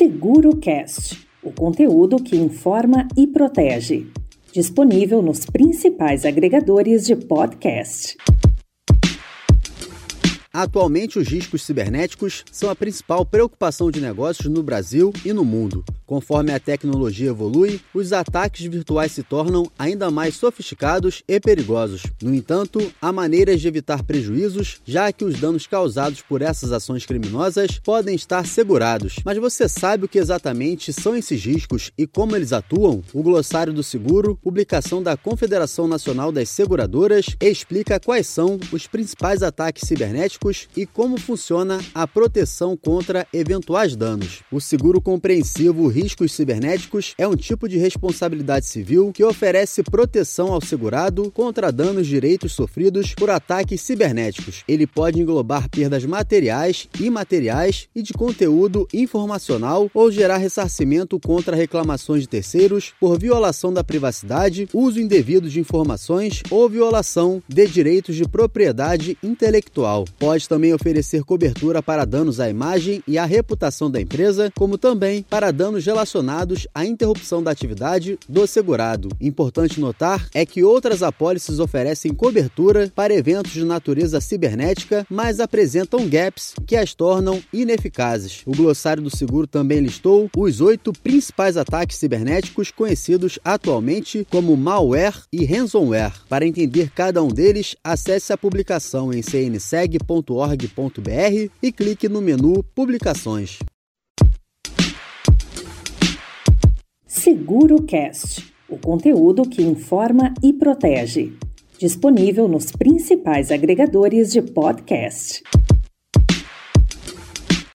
SeguroCast, o conteúdo que informa e protege. Disponível nos principais agregadores de podcast. Atualmente, os riscos cibernéticos são a principal preocupação de negócios no Brasil e no mundo. Conforme a tecnologia evolui, os ataques virtuais se tornam ainda mais sofisticados e perigosos. No entanto, há maneiras de evitar prejuízos, já que os danos causados por essas ações criminosas podem estar segurados. Mas você sabe o que exatamente são esses riscos e como eles atuam? O Glossário do Seguro, publicação da Confederação Nacional das Seguradoras, explica quais são os principais ataques cibernéticos e como funciona a proteção contra eventuais danos. O seguro compreensivo riscos cibernéticos é um tipo de responsabilidade civil que oferece proteção ao segurado contra danos direitos sofridos por ataques cibernéticos. Ele pode englobar perdas materiais, imateriais e de conteúdo informacional ou gerar ressarcimento contra reclamações de terceiros por violação da privacidade, uso indevido de informações ou violação de direitos de propriedade intelectual. Pode também oferecer cobertura para danos à imagem e à reputação da empresa, como também para danos relacionados à interrupção da atividade do segurado. Importante notar é que outras apólices oferecem cobertura para eventos de natureza cibernética, mas apresentam gaps que as tornam ineficazes. O glossário do seguro também listou os oito principais ataques cibernéticos conhecidos atualmente como malware e ransomware. Para entender cada um deles, acesse a publicação em cnseg.org.br e clique no menu Publicações. SeguroCast, o conteúdo que informa e protege. Disponível nos principais agregadores de podcast.